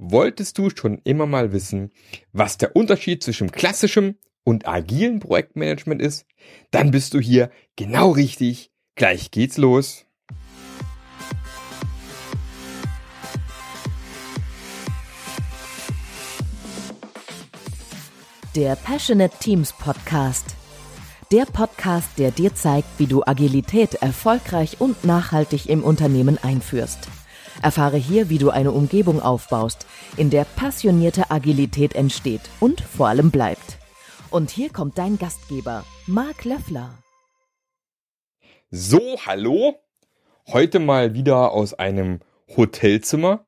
Wolltest du schon immer mal wissen, was der Unterschied zwischen klassischem und agilen Projektmanagement ist? Dann bist du hier genau richtig. Gleich geht's los. Der Passionate Teams Podcast. Der Podcast, der dir zeigt, wie du Agilität erfolgreich und nachhaltig im Unternehmen einführst. Erfahre hier, wie du eine Umgebung aufbaust, in der passionierte Agilität entsteht und vor allem bleibt. Und hier kommt dein Gastgeber, Marc Löffler. So, hallo. Heute mal wieder aus einem Hotelzimmer.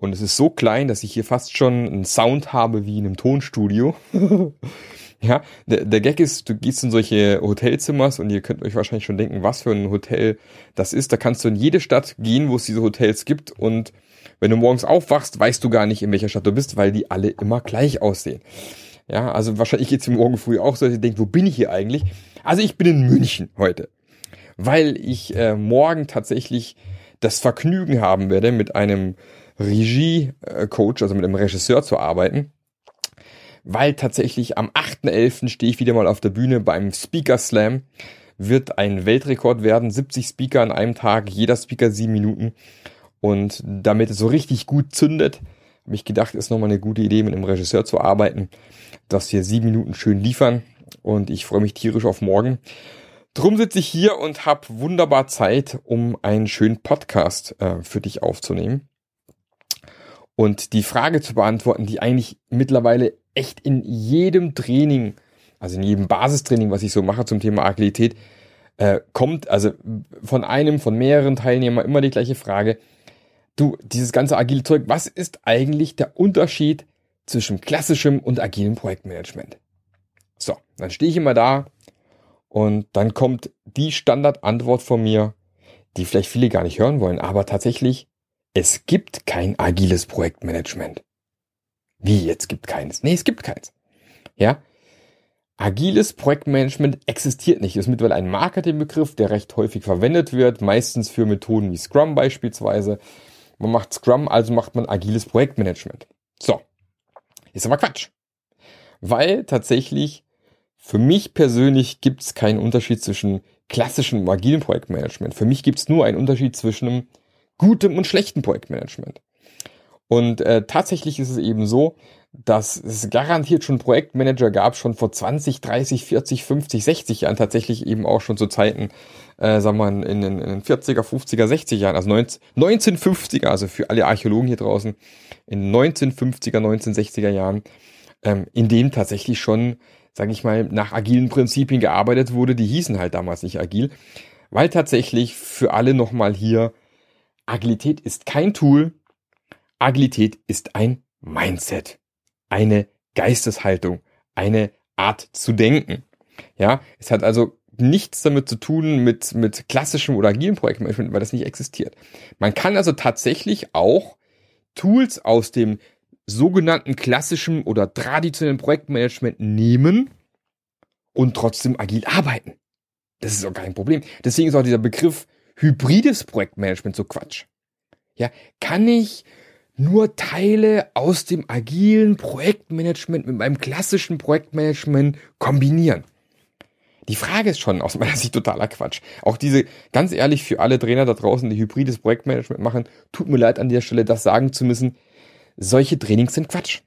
Und es ist so klein, dass ich hier fast schon einen Sound habe wie in einem Tonstudio. Ja, der, der Gag ist, du gehst in solche Hotelzimmers und ihr könnt euch wahrscheinlich schon denken, was für ein Hotel das ist. Da kannst du in jede Stadt gehen, wo es diese Hotels gibt und wenn du morgens aufwachst, weißt du gar nicht, in welcher Stadt du bist, weil die alle immer gleich aussehen. Ja, also wahrscheinlich geht's mir morgen früh auch so, dass ihr denkt, wo bin ich hier eigentlich? Also ich bin in München heute, weil ich äh, morgen tatsächlich das Vergnügen haben werde, mit einem Regie-Coach, also mit einem Regisseur zu arbeiten weil tatsächlich am 8.11. stehe ich wieder mal auf der Bühne beim Speaker Slam. Wird ein Weltrekord werden, 70 Speaker an einem Tag, jeder Speaker sieben Minuten. Und damit es so richtig gut zündet, habe ich gedacht, ist nochmal eine gute Idee, mit einem Regisseur zu arbeiten, dass wir sieben Minuten schön liefern. Und ich freue mich tierisch auf morgen. Drum sitze ich hier und habe wunderbar Zeit, um einen schönen Podcast äh, für dich aufzunehmen. Und die Frage zu beantworten, die eigentlich mittlerweile echt in jedem Training, also in jedem Basistraining, was ich so mache zum Thema Agilität, äh, kommt, also von einem, von mehreren Teilnehmern immer die gleiche Frage. Du, dieses ganze agile Zeug, was ist eigentlich der Unterschied zwischen klassischem und agilem Projektmanagement? So, dann stehe ich immer da und dann kommt die Standardantwort von mir, die vielleicht viele gar nicht hören wollen, aber tatsächlich, es gibt kein agiles Projektmanagement. Wie, jetzt gibt keines? Nee, es gibt keins. Ja? Agiles Projektmanagement existiert nicht. Ist mittlerweile ein Marketingbegriff, der recht häufig verwendet wird, meistens für Methoden wie Scrum beispielsweise. Man macht Scrum, also macht man agiles Projektmanagement. So. Ist aber Quatsch. Weil tatsächlich für mich persönlich gibt es keinen Unterschied zwischen klassischem und agilem Projektmanagement. Für mich gibt es nur einen Unterschied zwischen gutem und schlechtem Projektmanagement. Und äh, tatsächlich ist es eben so, dass es garantiert schon Projektmanager gab, schon vor 20, 30, 40, 50, 60 Jahren, tatsächlich eben auch schon zu Zeiten, äh, sagen wir mal, in, in, in den 40er, 50er, 60 Jahren, also 19, 1950er, also für alle Archäologen hier draußen, in 1950er, 1960er Jahren, ähm, in dem tatsächlich schon, sage ich mal, nach agilen Prinzipien gearbeitet wurde, die hießen halt damals nicht agil, weil tatsächlich für alle nochmal hier, Agilität ist kein Tool, Agilität ist ein Mindset, eine Geisteshaltung, eine Art zu denken. Ja, es hat also nichts damit zu tun mit, mit klassischem oder agilem Projektmanagement, weil das nicht existiert. Man kann also tatsächlich auch Tools aus dem sogenannten klassischen oder traditionellen Projektmanagement nehmen und trotzdem agil arbeiten. Das ist auch kein Problem. Deswegen ist auch dieser Begriff hybrides Projektmanagement so Quatsch. Ja, kann ich nur Teile aus dem agilen Projektmanagement mit meinem klassischen Projektmanagement kombinieren. Die Frage ist schon aus meiner Sicht totaler Quatsch. Auch diese, ganz ehrlich, für alle Trainer da draußen, die hybrides Projektmanagement machen, tut mir leid an der Stelle, das sagen zu müssen. Solche Trainings sind Quatsch.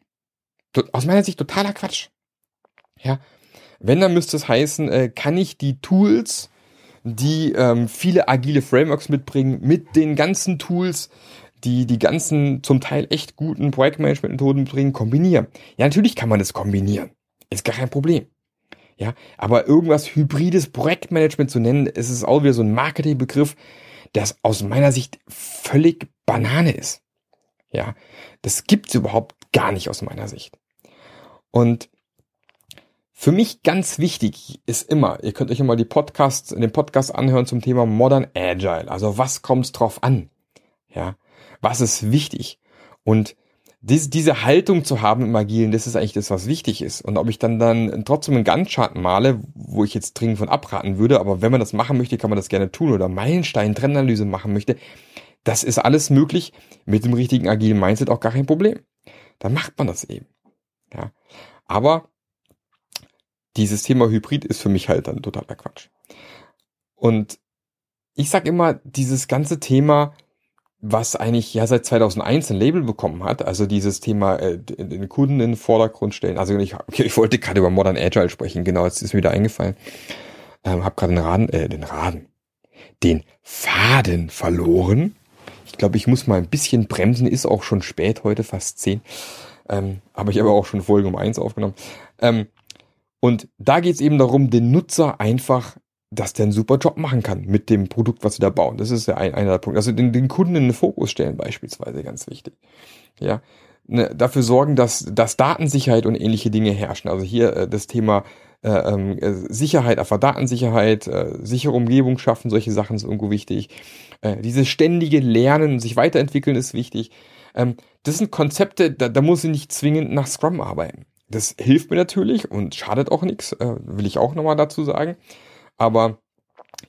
Aus meiner Sicht totaler Quatsch. Ja. Wenn, dann müsste es heißen, äh, kann ich die Tools, die ähm, viele agile Frameworks mitbringen, mit den ganzen Tools, die die ganzen zum Teil echt guten Projektmanagement-Methoden bringen, kombinieren. Ja, natürlich kann man das kombinieren. Ist gar kein Problem. Ja, aber irgendwas hybrides Projektmanagement zu nennen, ist es auch wieder so ein Marketingbegriff, das aus meiner Sicht völlig Banane ist. Ja, das gibt's überhaupt gar nicht aus meiner Sicht. Und für mich ganz wichtig ist immer, ihr könnt euch mal die Podcasts, den Podcast anhören zum Thema Modern Agile. Also was kommt's drauf an? Ja, was ist wichtig? Und diese, diese Haltung zu haben im Agilen, das ist eigentlich das, was wichtig ist. Und ob ich dann dann trotzdem einen Gantt-Chart male, wo ich jetzt dringend von abraten würde, aber wenn man das machen möchte, kann man das gerne tun oder Meilenstein, Trendanalyse machen möchte, das ist alles möglich mit dem richtigen agilen Mindset auch gar kein Problem. dann macht man das eben. Ja. Aber dieses Thema Hybrid ist für mich halt dann totaler Quatsch. Und ich sag immer, dieses ganze Thema, was eigentlich ja seit 2001 ein Label bekommen hat, also dieses Thema äh, den Kunden in den Vordergrund stellen. Also ich, okay, ich wollte gerade über Modern Agile sprechen, genau, jetzt ist mir wieder eingefallen. Ähm, hab gerade den Raden, äh, den Raden, den Faden verloren. Ich glaube, ich muss mal ein bisschen bremsen, ist auch schon spät heute, fast zehn. Ähm, aber ich habe auch schon Folge um eins aufgenommen. Ähm, und da geht es eben darum, den Nutzer einfach, dass der einen super Job machen kann mit dem Produkt, was sie da bauen. Das ist ja ein, einer der Punkte. Also den, den Kunden in den Fokus stellen beispielsweise, ganz wichtig. Ja, ne, dafür sorgen, dass, dass Datensicherheit und ähnliche Dinge herrschen. Also hier äh, das Thema äh, ähm, äh, Sicherheit, einfach Datensicherheit, äh, sichere Umgebung schaffen, solche Sachen sind irgendwo wichtig. Äh, dieses ständige Lernen, sich weiterentwickeln ist wichtig. Ähm, das sind Konzepte, da, da muss ich nicht zwingend nach Scrum arbeiten. Das hilft mir natürlich und schadet auch nichts, äh, will ich auch nochmal dazu sagen. Aber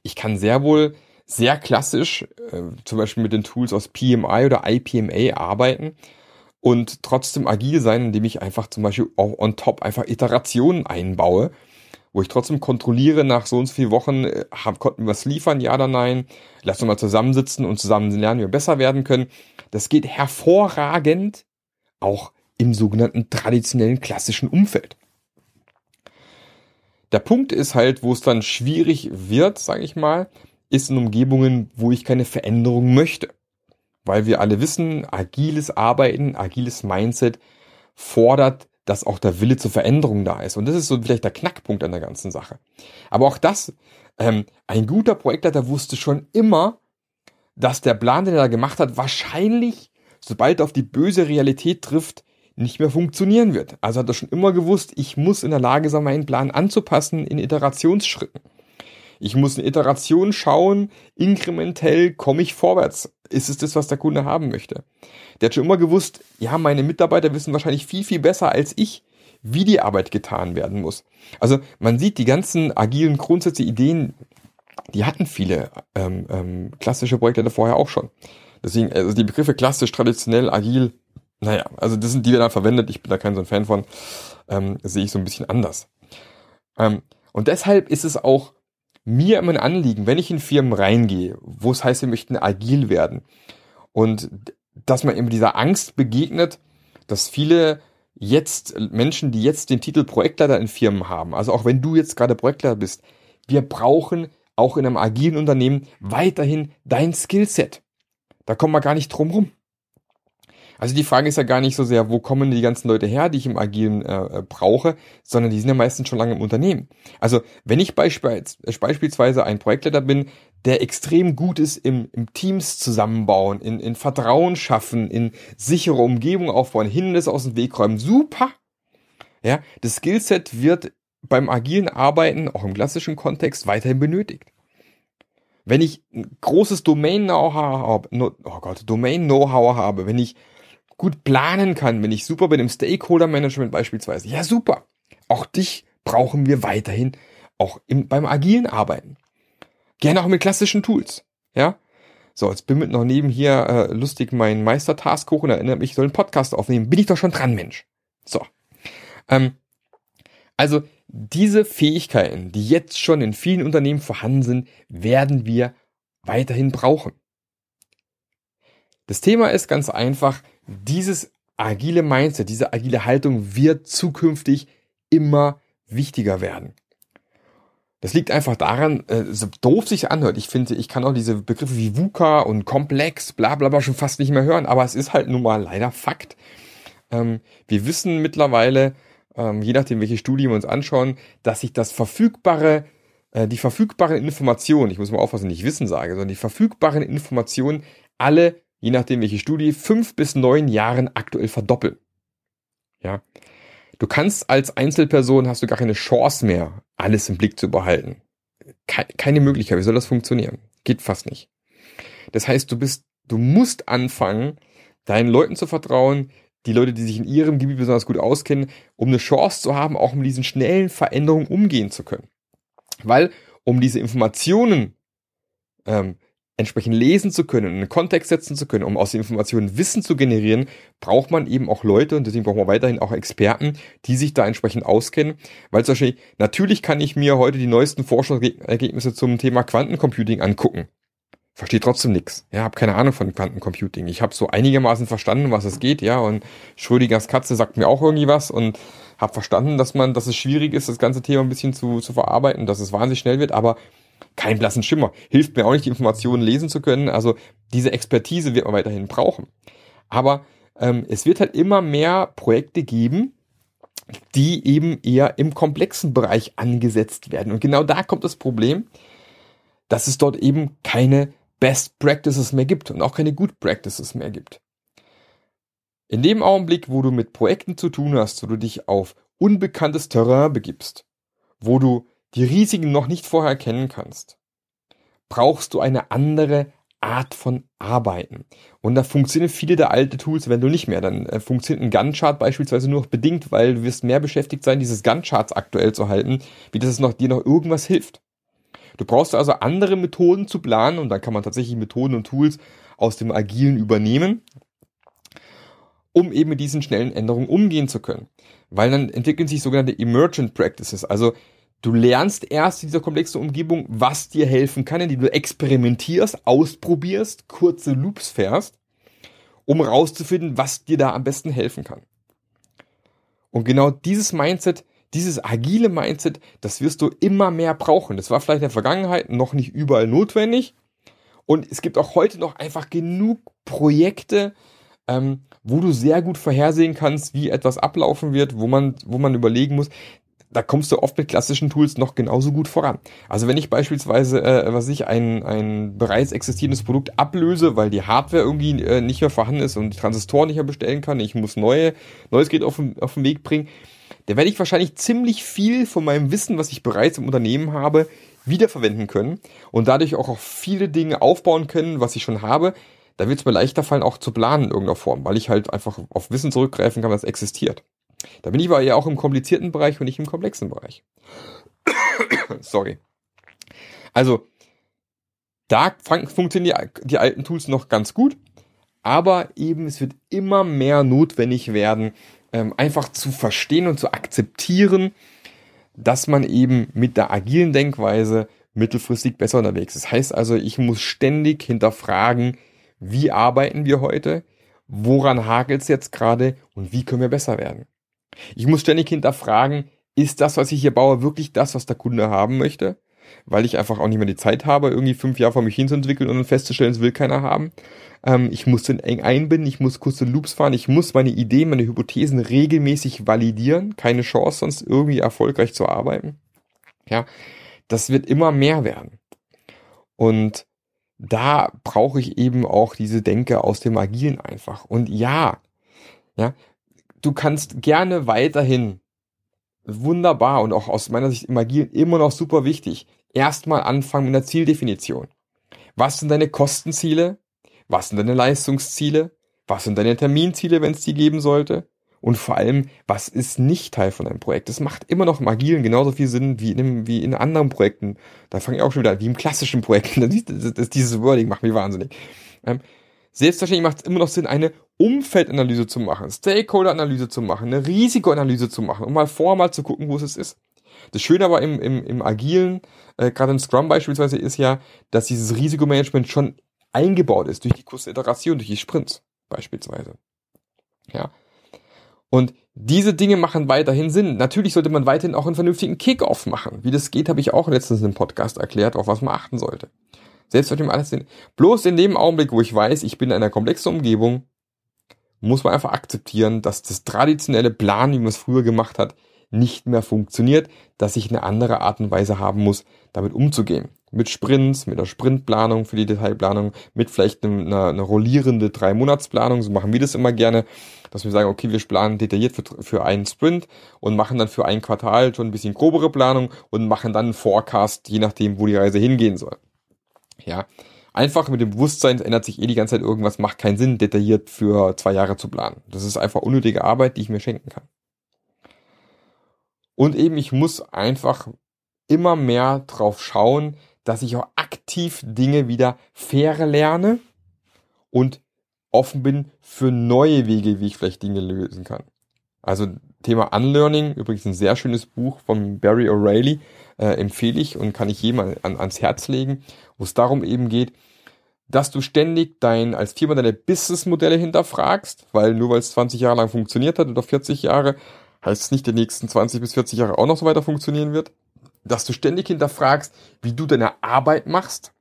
ich kann sehr wohl sehr klassisch, äh, zum Beispiel mit den Tools aus PMI oder IPMA arbeiten und trotzdem agil sein, indem ich einfach zum Beispiel auch on top einfach Iterationen einbaue, wo ich trotzdem kontrolliere nach so und so vielen Wochen, äh, hab, konnten wir was liefern, ja oder nein, lass uns mal zusammensitzen und zusammen lernen, wie wir besser werden können. Das geht hervorragend auch im sogenannten traditionellen klassischen Umfeld. Der Punkt ist halt, wo es dann schwierig wird, sage ich mal, ist in Umgebungen, wo ich keine Veränderung möchte. Weil wir alle wissen, agiles Arbeiten, agiles Mindset fordert, dass auch der Wille zur Veränderung da ist. Und das ist so vielleicht der Knackpunkt an der ganzen Sache. Aber auch das, ähm, ein guter Projektleiter wusste schon immer, dass der Plan, den er da gemacht hat, wahrscheinlich, sobald er auf die böse Realität trifft, nicht mehr funktionieren wird. Also hat er schon immer gewusst, ich muss in der Lage sein, meinen Plan anzupassen in Iterationsschritten. Ich muss in Iterationen schauen, inkrementell komme ich vorwärts. Ist es das, was der Kunde haben möchte? Der hat schon immer gewusst, ja, meine Mitarbeiter wissen wahrscheinlich viel, viel besser als ich, wie die Arbeit getan werden muss. Also man sieht die ganzen agilen Grundsätze, Ideen, die hatten viele ähm, ähm, klassische Projekte vorher auch schon. Deswegen, also die Begriffe klassisch, traditionell, agil, naja, also das sind die, wir dann verwendet. Ich bin da kein so ein Fan von. Ähm, sehe ich so ein bisschen anders. Ähm, und deshalb ist es auch mir immer ein Anliegen, wenn ich in Firmen reingehe, wo es heißt, wir möchten agil werden. Und dass man eben dieser Angst begegnet, dass viele jetzt Menschen, die jetzt den Titel Projektleiter in Firmen haben, also auch wenn du jetzt gerade Projektleiter bist, wir brauchen auch in einem agilen Unternehmen weiterhin dein Skillset. Da kommen wir gar nicht drum rum. Also die Frage ist ja gar nicht so sehr, wo kommen die ganzen Leute her, die ich im Agilen äh, äh brauche, sondern die sind ja meistens schon lange im Unternehmen. Also wenn ich beispielsweise, beispielsweise ein Projektleiter bin, der extrem gut ist im, im Teams zusammenbauen, in, in Vertrauen schaffen, in sichere Umgebung aufbauen, Hindernisse aus dem Weg räumen, super. Ja, das Skillset wird beim agilen Arbeiten, auch im klassischen Kontext, weiterhin benötigt. Wenn ich ein großes Domain-Know-how habe, oh Gott, Domain-Know-how habe, wenn ich gut planen kann, wenn ich super bin im Stakeholder-Management beispielsweise, ja super. Auch dich brauchen wir weiterhin auch im, beim agilen Arbeiten. Gerne auch mit klassischen Tools. Ja. So, jetzt bimmelt noch neben hier äh, lustig mein Meister-Task hoch und erinnert mich, ich soll einen Podcast aufnehmen. Bin ich doch schon dran, Mensch. So. Ähm, also diese Fähigkeiten, die jetzt schon in vielen Unternehmen vorhanden sind, werden wir weiterhin brauchen. Das Thema ist ganz einfach, dieses agile Mindset, diese agile Haltung wird zukünftig immer wichtiger werden. Das liegt einfach daran, äh, so doof sich anhört. Ich finde, ich kann auch diese Begriffe wie VUCA und komplex, bla bla bla schon fast nicht mehr hören, aber es ist halt nun mal leider Fakt. Ähm, wir wissen mittlerweile, ähm, je nachdem, welche Studien wir uns anschauen, dass sich das verfügbare, äh, die verfügbaren Informationen, ich muss mal aufpassen, nicht Wissen sage, sondern die verfügbaren Informationen alle je nachdem welche Studie, fünf bis neun Jahren aktuell verdoppeln. Ja. Du kannst als Einzelperson hast du gar keine Chance mehr, alles im Blick zu behalten. Keine Möglichkeit. Wie soll das funktionieren? Geht fast nicht. Das heißt, du bist, du musst anfangen, deinen Leuten zu vertrauen, die Leute, die sich in ihrem Gebiet besonders gut auskennen, um eine Chance zu haben, auch mit diesen schnellen Veränderungen umgehen zu können. Weil, um diese Informationen ähm, entsprechend lesen zu können und einen Kontext setzen zu können, um aus den Informationen Wissen zu generieren, braucht man eben auch Leute und deswegen brauchen wir weiterhin auch Experten, die sich da entsprechend auskennen, weil zum Beispiel, natürlich kann ich mir heute die neuesten Forschungsergebnisse zum Thema Quantencomputing angucken. Verstehe trotzdem nichts. Ja, habe keine Ahnung von Quantencomputing. Ich habe so einigermaßen verstanden, was es geht, ja, und Schrödingers Katze sagt mir auch irgendwie was und habe verstanden, dass man, dass es schwierig ist, das ganze Thema ein bisschen zu, zu verarbeiten, dass es wahnsinnig schnell wird, aber kein blassen Schimmer. Hilft mir auch nicht, die Informationen lesen zu können. Also diese Expertise wird man weiterhin brauchen. Aber ähm, es wird halt immer mehr Projekte geben, die eben eher im komplexen Bereich angesetzt werden. Und genau da kommt das Problem, dass es dort eben keine Best Practices mehr gibt und auch keine Good Practices mehr gibt. In dem Augenblick, wo du mit Projekten zu tun hast, wo du dich auf unbekanntes Terrain begibst, wo du die Risiken noch nicht vorher kennen kannst, brauchst du eine andere Art von Arbeiten. Und da funktionieren viele der alten Tools, wenn du nicht mehr. Dann äh, funktioniert ein Gantt-Chart beispielsweise nur noch bedingt, weil du wirst mehr beschäftigt sein, dieses Gantt-Charts aktuell zu halten, wie das es noch, dir noch irgendwas hilft. Du brauchst also andere Methoden zu planen und dann kann man tatsächlich Methoden und Tools aus dem Agilen übernehmen, um eben mit diesen schnellen Änderungen umgehen zu können. Weil dann entwickeln sich sogenannte Emergent Practices, also Du lernst erst in dieser komplexen Umgebung, was dir helfen kann, indem du experimentierst, ausprobierst, kurze Loops fährst, um rauszufinden, was dir da am besten helfen kann. Und genau dieses Mindset, dieses agile Mindset, das wirst du immer mehr brauchen. Das war vielleicht in der Vergangenheit noch nicht überall notwendig. Und es gibt auch heute noch einfach genug Projekte, ähm, wo du sehr gut vorhersehen kannst, wie etwas ablaufen wird, wo man, wo man überlegen muss, da kommst du oft mit klassischen Tools noch genauso gut voran. Also wenn ich beispielsweise, äh, was ich, ein, ein bereits existierendes Produkt ablöse, weil die Hardware irgendwie äh, nicht mehr vorhanden ist und die Transistoren nicht mehr bestellen kann, ich muss neue, neues Gerät auf den, auf den Weg bringen, da werde ich wahrscheinlich ziemlich viel von meinem Wissen, was ich bereits im Unternehmen habe, wiederverwenden können und dadurch auch auf viele Dinge aufbauen können, was ich schon habe. Da wird es mir leichter fallen, auch zu planen in irgendeiner Form, weil ich halt einfach auf Wissen zurückgreifen kann, was existiert. Da bin ich aber ja auch im komplizierten Bereich und nicht im komplexen Bereich. Sorry. Also, da funktionieren die, die alten Tools noch ganz gut, aber eben es wird immer mehr notwendig werden, ähm, einfach zu verstehen und zu akzeptieren, dass man eben mit der agilen Denkweise mittelfristig besser unterwegs ist. Das heißt also, ich muss ständig hinterfragen, wie arbeiten wir heute, woran hakelt es jetzt gerade und wie können wir besser werden. Ich muss ständig hinterfragen, ist das, was ich hier baue, wirklich das, was der Kunde haben möchte? Weil ich einfach auch nicht mehr die Zeit habe, irgendwie fünf Jahre vor mich hin zu entwickeln und dann festzustellen, es will keiner haben. Ähm, ich muss den eng einbinden, ich muss kurze Loops fahren, ich muss meine Ideen, meine Hypothesen regelmäßig validieren. Keine Chance, sonst irgendwie erfolgreich zu arbeiten. Ja, das wird immer mehr werden. Und da brauche ich eben auch diese Denke aus dem Agilen einfach. Und ja, ja, du kannst gerne weiterhin wunderbar und auch aus meiner Sicht im Agilen immer noch super wichtig, erstmal anfangen mit einer Zieldefinition. Was sind deine Kostenziele? Was sind deine Leistungsziele? Was sind deine Terminziele, wenn es die geben sollte? Und vor allem, was ist nicht Teil von einem Projekt? Das macht immer noch im Agilen genauso viel Sinn wie in, einem, wie in anderen Projekten. Da fange ich auch schon wieder an, wie im klassischen Projekt. Dieses Wording macht mich wahnsinnig. Ähm, Selbstverständlich macht es immer noch Sinn, eine Umfeldanalyse zu machen, Stakeholder-Analyse zu machen, eine Risikoanalyse zu machen, um mal vorher mal zu gucken, wo es ist. Das Schöne aber im, im, im Agilen, äh, gerade im Scrum beispielsweise, ist ja, dass dieses Risikomanagement schon eingebaut ist durch die kurze Iteration, durch die Sprints beispielsweise. Ja. Und diese Dinge machen weiterhin Sinn. Natürlich sollte man weiterhin auch einen vernünftigen Kickoff machen. Wie das geht, habe ich auch letztens im Podcast erklärt, auf was man achten sollte. Selbst wenn ich alles sehen. Bloß in dem Augenblick, wo ich weiß, ich bin in einer komplexen Umgebung, muss man einfach akzeptieren, dass das traditionelle Plan, wie man es früher gemacht hat, nicht mehr funktioniert, dass ich eine andere Art und Weise haben muss, damit umzugehen. Mit Sprints, mit der Sprintplanung für die Detailplanung, mit vielleicht einer, einer rollierende Drei-Monatsplanung, so machen wir das immer gerne, dass wir sagen, okay, wir planen detailliert für, für einen Sprint und machen dann für ein Quartal schon ein bisschen grobere Planung und machen dann einen Forecast, je nachdem, wo die Reise hingehen soll. Ja, einfach mit dem Bewusstsein, es ändert sich eh die ganze Zeit irgendwas, macht keinen Sinn, detailliert für zwei Jahre zu planen. Das ist einfach unnötige Arbeit, die ich mir schenken kann. Und eben, ich muss einfach immer mehr drauf schauen, dass ich auch aktiv Dinge wieder faire lerne und offen bin für neue Wege, wie ich vielleicht Dinge lösen kann. Also Thema Unlearning, übrigens ein sehr schönes Buch von Barry O'Reilly, äh, empfehle ich und kann ich jedem an, ans Herz legen, wo es darum eben geht, dass du ständig dein, als Firma deine Businessmodelle hinterfragst, weil nur weil es 20 Jahre lang funktioniert hat oder 40 Jahre, heißt es nicht, die nächsten 20 bis 40 Jahre auch noch so weiter funktionieren wird. Dass du ständig hinterfragst, wie du deine Arbeit machst.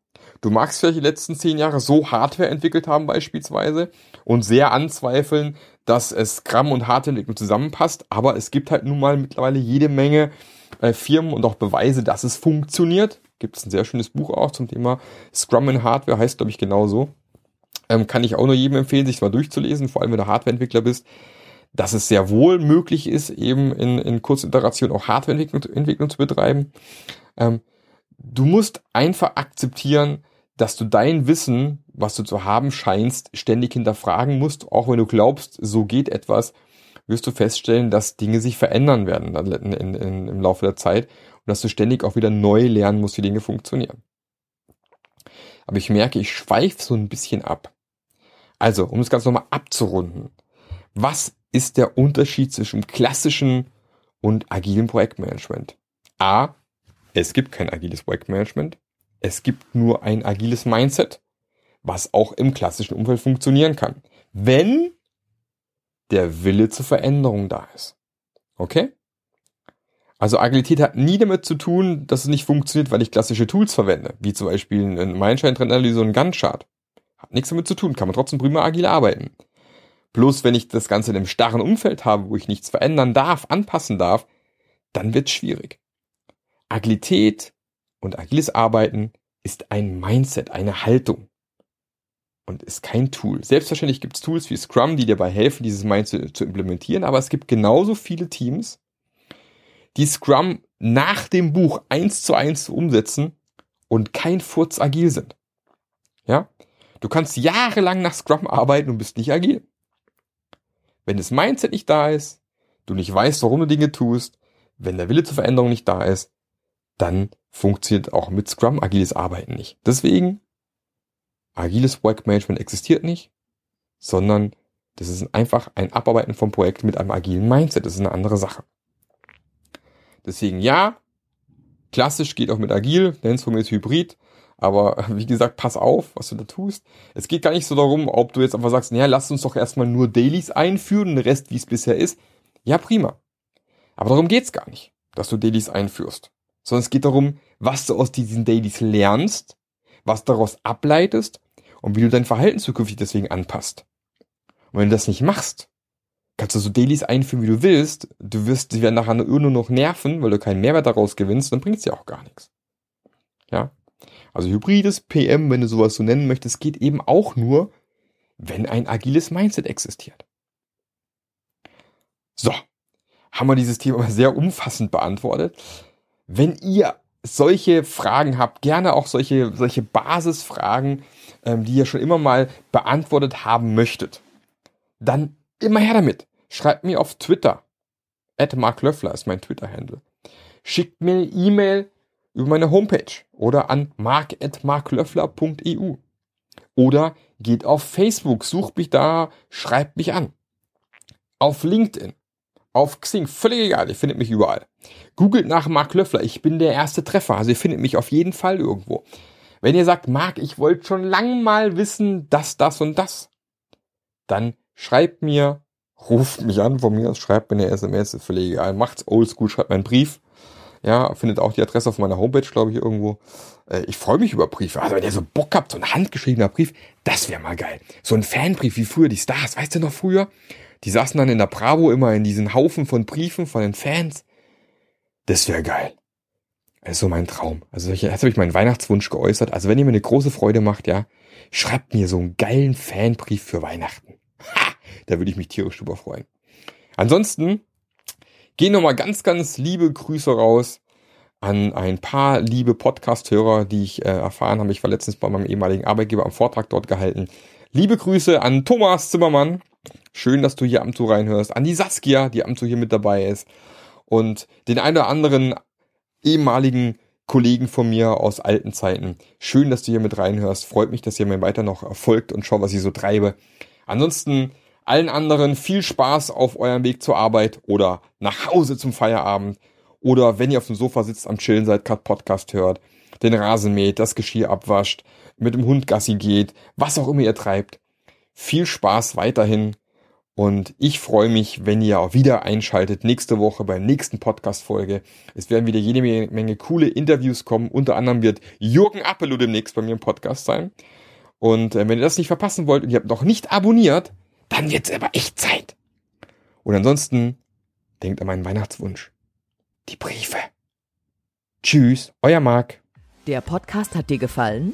Du magst vielleicht die letzten 10 Jahre so Hardware entwickelt haben beispielsweise und sehr anzweifeln, dass es Scrum und Hardwareentwicklung zusammenpasst, aber es gibt halt nun mal mittlerweile jede Menge äh, Firmen und auch Beweise, dass es funktioniert. Gibt es ein sehr schönes Buch auch zum Thema Scrum in Hardware, heißt glaube ich genauso. Ähm, kann ich auch nur jedem empfehlen, sich mal durchzulesen, vor allem wenn du Hardwareentwickler bist, dass es sehr wohl möglich ist, eben in, in Kurziteration auch Hardwareentwicklung Entwicklung zu betreiben. Ähm, du musst einfach akzeptieren, dass du dein Wissen, was du zu haben scheinst, ständig hinterfragen musst, auch wenn du glaubst, so geht etwas, wirst du feststellen, dass Dinge sich verändern werden in, in, in, im Laufe der Zeit und dass du ständig auch wieder neu lernen musst, wie Dinge funktionieren. Aber ich merke, ich schweife so ein bisschen ab. Also, um das Ganze nochmal abzurunden. Was ist der Unterschied zwischen klassischen und agilen Projektmanagement? A. Es gibt kein agiles Projektmanagement. Es gibt nur ein agiles Mindset, was auch im klassischen Umfeld funktionieren kann. Wenn der Wille zur Veränderung da ist. Okay? Also Agilität hat nie damit zu tun, dass es nicht funktioniert, weil ich klassische Tools verwende, wie zum Beispiel eine Meilenstein-Trendanalyse und ein Gantt-Chart. Hat nichts damit zu tun, kann man trotzdem prima agil arbeiten. Bloß wenn ich das Ganze in einem starren Umfeld habe, wo ich nichts verändern darf, anpassen darf, dann wird es schwierig. Agilität und agiles Arbeiten ist ein Mindset, eine Haltung und ist kein Tool. Selbstverständlich gibt es Tools wie Scrum, die dabei helfen, dieses Mindset zu implementieren, aber es gibt genauso viele Teams, die Scrum nach dem Buch eins zu eins umsetzen und kein Furz agil sind. Ja? Du kannst jahrelang nach Scrum arbeiten und bist nicht agil. Wenn das Mindset nicht da ist, du nicht weißt, warum du Dinge tust, wenn der Wille zur Veränderung nicht da ist, dann funktioniert auch mit Scrum agiles Arbeiten nicht. Deswegen, agiles Projektmanagement existiert nicht, sondern das ist einfach ein Abarbeiten vom Projekt mit einem agilen Mindset. Das ist eine andere Sache. Deswegen ja, klassisch geht auch mit agil, nenn es von mir jetzt Hybrid. Aber wie gesagt, pass auf, was du da tust. Es geht gar nicht so darum, ob du jetzt einfach sagst, naja, lass uns doch erstmal nur Dailies einführen den Rest, wie es bisher ist. Ja, prima. Aber darum geht's gar nicht, dass du Dailies einführst. Sondern es geht darum, was du aus diesen Dailies lernst, was daraus ableitest und wie du dein Verhalten zukünftig deswegen anpasst. Und wenn du das nicht machst, kannst du so Dailies einführen, wie du willst. Du wirst, sie werden nachher nur noch nerven, weil du keinen Mehrwert daraus gewinnst, dann bringt es auch gar nichts. Ja. Also hybrides PM, wenn du sowas so nennen möchtest, geht eben auch nur, wenn ein agiles Mindset existiert. So. Haben wir dieses Thema sehr umfassend beantwortet. Wenn ihr solche Fragen habt, gerne auch solche, solche Basisfragen, ähm, die ihr schon immer mal beantwortet haben möchtet, dann immer her damit. Schreibt mir auf Twitter. At Mark Löffler ist mein Twitter-Handle. Schickt mir eine E-Mail über meine Homepage oder an mark.marklöffler.eu. Oder geht auf Facebook, sucht mich da, schreibt mich an. Auf LinkedIn, auf Xing, völlig egal, ihr findet mich überall. Googelt nach Mark Löffler, ich bin der erste Treffer, also ihr findet mich auf jeden Fall irgendwo. Wenn ihr sagt, Mark, ich wollte schon lang mal wissen, das, das und das, dann schreibt mir, ruft mich an von mir, schreibt mir eine SMS, ist völlig egal, macht's oldschool, schreibt mir einen Brief. Ja, findet auch die Adresse auf meiner Homepage, glaube ich, irgendwo. Äh, ich freue mich über Briefe. Also wenn ihr so Bock habt, so ein handgeschriebener Brief, das wäre mal geil. So ein Fanbrief wie früher die Stars, weißt du noch früher? Die saßen dann in der Bravo immer in diesen Haufen von Briefen von den Fans. Das wäre geil. Das ist so mein Traum. Also jetzt habe ich meinen Weihnachtswunsch geäußert. Also wenn ihr mir eine große Freude macht, ja, schreibt mir so einen geilen Fanbrief für Weihnachten. Ha! Da würde ich mich tierisch drüber freuen. Ansonsten gehen nochmal ganz, ganz liebe Grüße raus an ein paar liebe Podcast-Hörer, die ich äh, erfahren habe. Ich war letztens bei meinem ehemaligen Arbeitgeber am Vortrag dort gehalten. Liebe Grüße an Thomas Zimmermann. Schön, dass du hier am zu reinhörst. An die Saskia, die am zu hier mit dabei ist. Und den einen oder anderen ehemaligen Kollegen von mir aus alten Zeiten. Schön, dass du hier mit reinhörst. Freut mich, dass ihr mir weiter noch erfolgt und schau, was ich so treibe. Ansonsten allen anderen viel Spaß auf eurem Weg zur Arbeit oder nach Hause zum Feierabend oder wenn ihr auf dem Sofa sitzt am Chillen seid, gerade Podcast hört, den Rasen mäht, das Geschirr abwascht, mit dem Hund Gassi geht, was auch immer ihr treibt. Viel Spaß weiterhin und ich freue mich, wenn ihr auch wieder einschaltet nächste Woche beim nächsten Podcast-Folge. Es werden wieder jede Menge coole Interviews kommen. Unter anderem wird Jürgen Appelo demnächst bei mir im Podcast sein. Und äh, wenn ihr das nicht verpassen wollt und ihr habt noch nicht abonniert, dann wird's aber echt Zeit. Und ansonsten denkt an meinen Weihnachtswunsch. Die Briefe. Tschüss, euer Marc. Der Podcast hat dir gefallen?